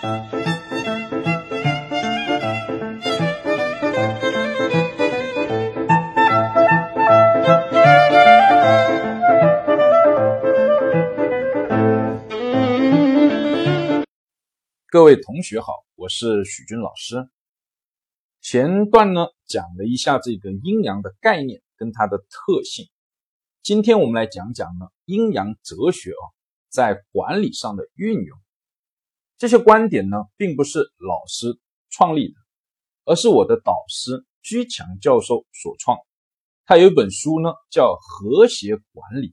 各位同学好，我是许军老师。前段呢讲了一下这个阴阳的概念跟它的特性，今天我们来讲讲呢阴阳哲学啊在管理上的运用。这些观点呢并不是老师创立的，而是我的导师居强教授所创。他有一本书呢叫《和谐管理》，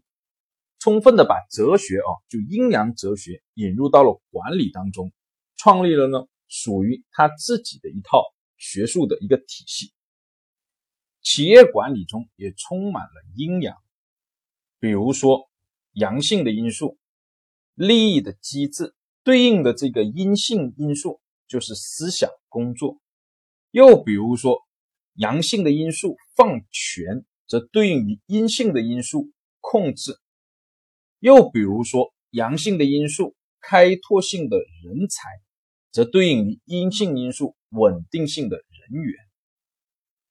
充分的把哲学啊就阴阳哲学引入到了管理当中。创立了呢，属于他自己的一套学术的一个体系。企业管理中也充满了阴阳，比如说阳性的因素，利益的机制对应的这个阴性因素就是思想工作；又比如说阳性的因素放权，则对应于阴性的因素控制；又比如说阳性的因素开拓性的人才。则对应于阴性因素稳定性的人员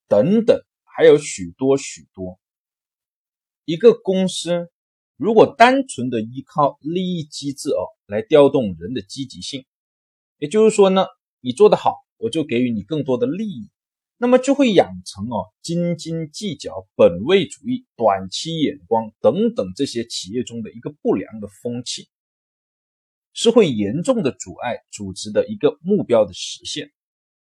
等等，还有许多许多。一个公司如果单纯的依靠利益机制哦来调动人的积极性，也就是说呢，你做得好，我就给予你更多的利益，那么就会养成哦斤斤计较、本位主义、短期眼光等等这些企业中的一个不良的风气。是会严重的阻碍组织的一个目标的实现，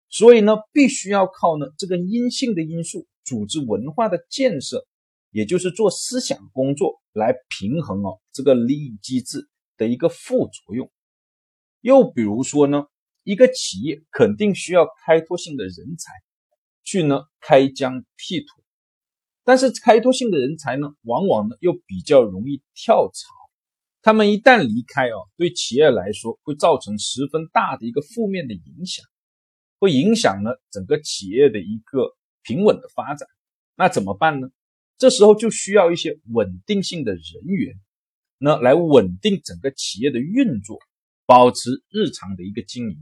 所以呢，必须要靠呢这个阴性的因素，组织文化的建设，也就是做思想工作来平衡哦这个利益机制的一个副作用。又比如说呢，一个企业肯定需要开拓性的人才去呢开疆辟土，但是开拓性的人才呢，往往呢又比较容易跳槽。他们一旦离开啊，对企业来说会造成十分大的一个负面的影响，会影响呢整个企业的一个平稳的发展。那怎么办呢？这时候就需要一些稳定性的人员，那来稳定整个企业的运作，保持日常的一个经营。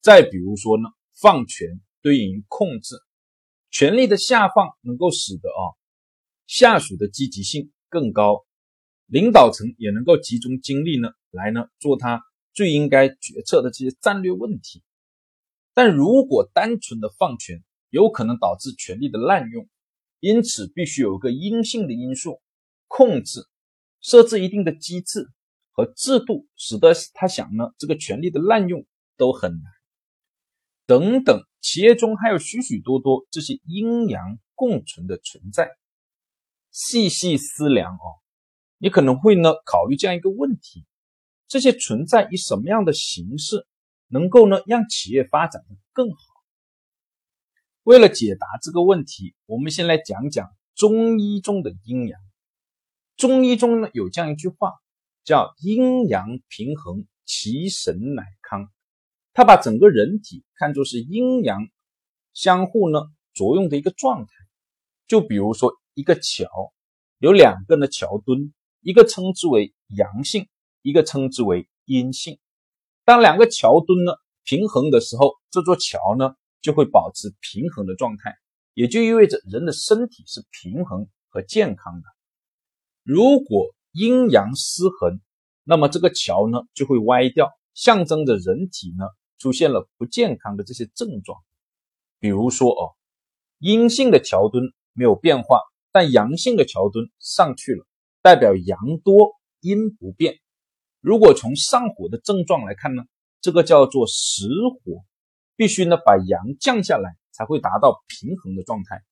再比如说呢，放权对应于控制，权力的下放能够使得啊下属的积极性更高。领导层也能够集中精力呢，来呢做他最应该决策的这些战略问题。但如果单纯的放权，有可能导致权力的滥用，因此必须有一个阴性的因素控制，设置一定的机制和制度，使得他想呢这个权力的滥用都很难。等等，企业中还有许许多多这些阴阳共存的存在，细细思量哦。你可能会呢考虑这样一个问题：这些存在以什么样的形式，能够呢让企业发展的更好？为了解答这个问题，我们先来讲讲中医中的阴阳。中医中呢有这样一句话，叫“阴阳平衡，其神乃康”。他把整个人体看作是阴阳相互呢作用的一个状态。就比如说一个桥，有两个呢桥墩。一个称之为阳性，一个称之为阴性。当两个桥墩呢平衡的时候，这座桥呢就会保持平衡的状态，也就意味着人的身体是平衡和健康的。如果阴阳失衡，那么这个桥呢就会歪掉，象征着人体呢出现了不健康的这些症状。比如说哦，阴性的桥墩没有变化，但阳性的桥墩上去了。代表阳多阴不变。如果从上火的症状来看呢，这个叫做实火，必须呢把阳降下来，才会达到平衡的状态。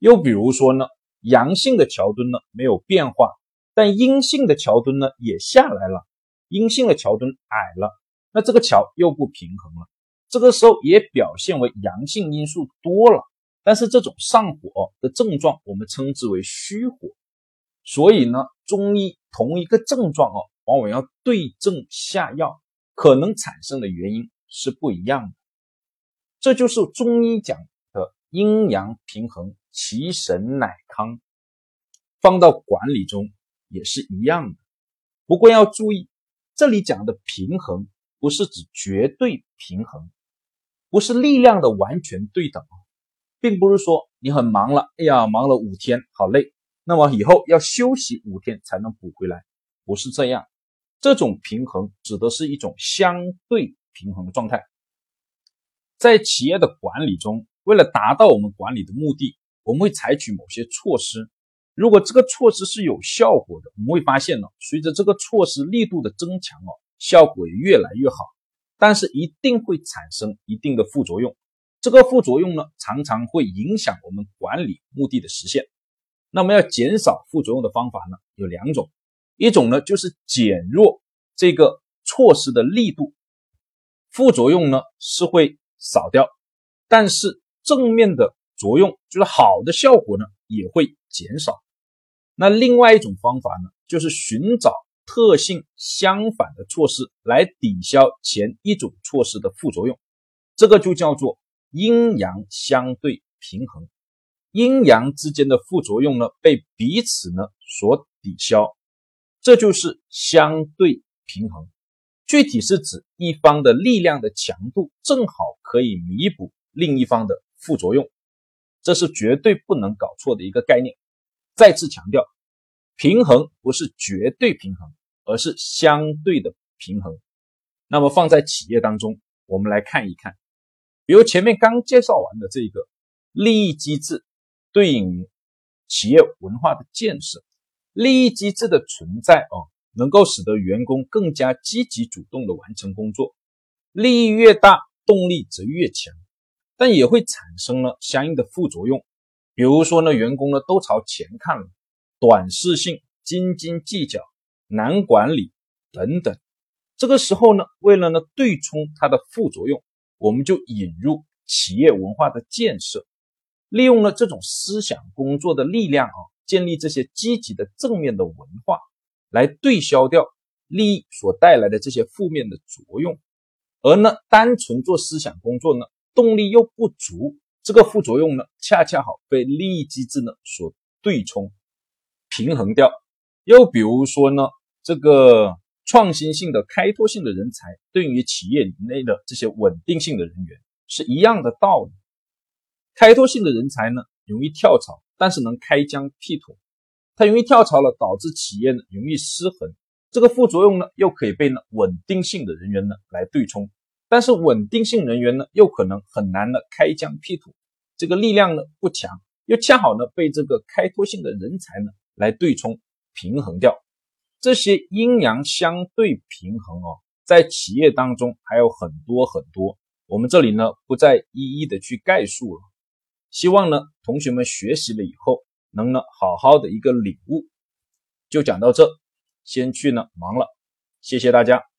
又比如说呢，阳性的桥墩呢没有变化，但阴性的桥墩呢也下来了，阴性的桥墩矮了，那这个桥又不平衡了。这个时候也表现为阳性因素多了，但是这种上火的症状我们称之为虚火。所以呢，中医同一个症状哦，往往要对症下药，可能产生的原因是不一样的。这就是中医讲的阴阳平衡，其神乃康。放到管理中也是一样的。不过要注意，这里讲的平衡，不是指绝对平衡，不是力量的完全对等，并不是说你很忙了，哎呀，忙了五天，好累，那么以后要休息五天才能补回来，不是这样。这种平衡指的是一种相对平衡的状态。在企业的管理中，为了达到我们管理的目的，我们会采取某些措施。如果这个措施是有效果的，我们会发现呢，随着这个措施力度的增强哦，效果也越来越好。但是一定会产生一定的副作用，这个副作用呢，常常会影响我们管理目的的实现。那么要减少副作用的方法呢，有两种，一种呢就是减弱这个措施的力度，副作用呢是会少掉，但是正面的作用就是好的效果呢也会减少。那另外一种方法呢，就是寻找特性相反的措施来抵消前一种措施的副作用，这个就叫做阴阳相对平衡。阴阳之间的副作用呢，被彼此呢所抵消，这就是相对平衡。具体是指一方的力量的强度正好可以弥补另一方的副作用，这是绝对不能搞错的一个概念。再次强调，平衡不是绝对平衡，而是相对的平衡。那么放在企业当中，我们来看一看，比如前面刚介绍完的这个利益机制，对应于企业文化的建设。利益机制的存在哦，能够使得员工更加积极主动的完成工作，利益越大，动力则越强，但也会产生了相应的副作用。比如说呢，员工呢都朝前看了，短视性、斤斤计较、难管理等等。这个时候呢，为了呢对冲它的副作用，我们就引入企业文化的建设，利用了这种思想工作的力量啊，建立这些积极的正面的文化，来对消掉利益所带来的这些负面的作用。而呢，单纯做思想工作呢，动力又不足。这个副作用呢，恰恰好被利益机制呢所对冲、平衡掉。又比如说呢，这个创新性的、开拓性的人才，对于企业内的这些稳定性的人员是一样的道理。开拓性的人才呢，容易跳槽，但是能开疆辟土。他容易跳槽了，导致企业呢容易失衡。这个副作用呢，又可以被呢稳定性的人员呢来对冲。但是稳定性人员呢，又可能很难的开疆辟土，这个力量呢不强，又恰好呢被这个开拓性的人才呢来对冲平衡掉。这些阴阳相对平衡哦，在企业当中还有很多很多，我们这里呢不再一一的去概述了。希望呢同学们学习了以后，能呢好好的一个领悟。就讲到这，先去呢忙了，谢谢大家。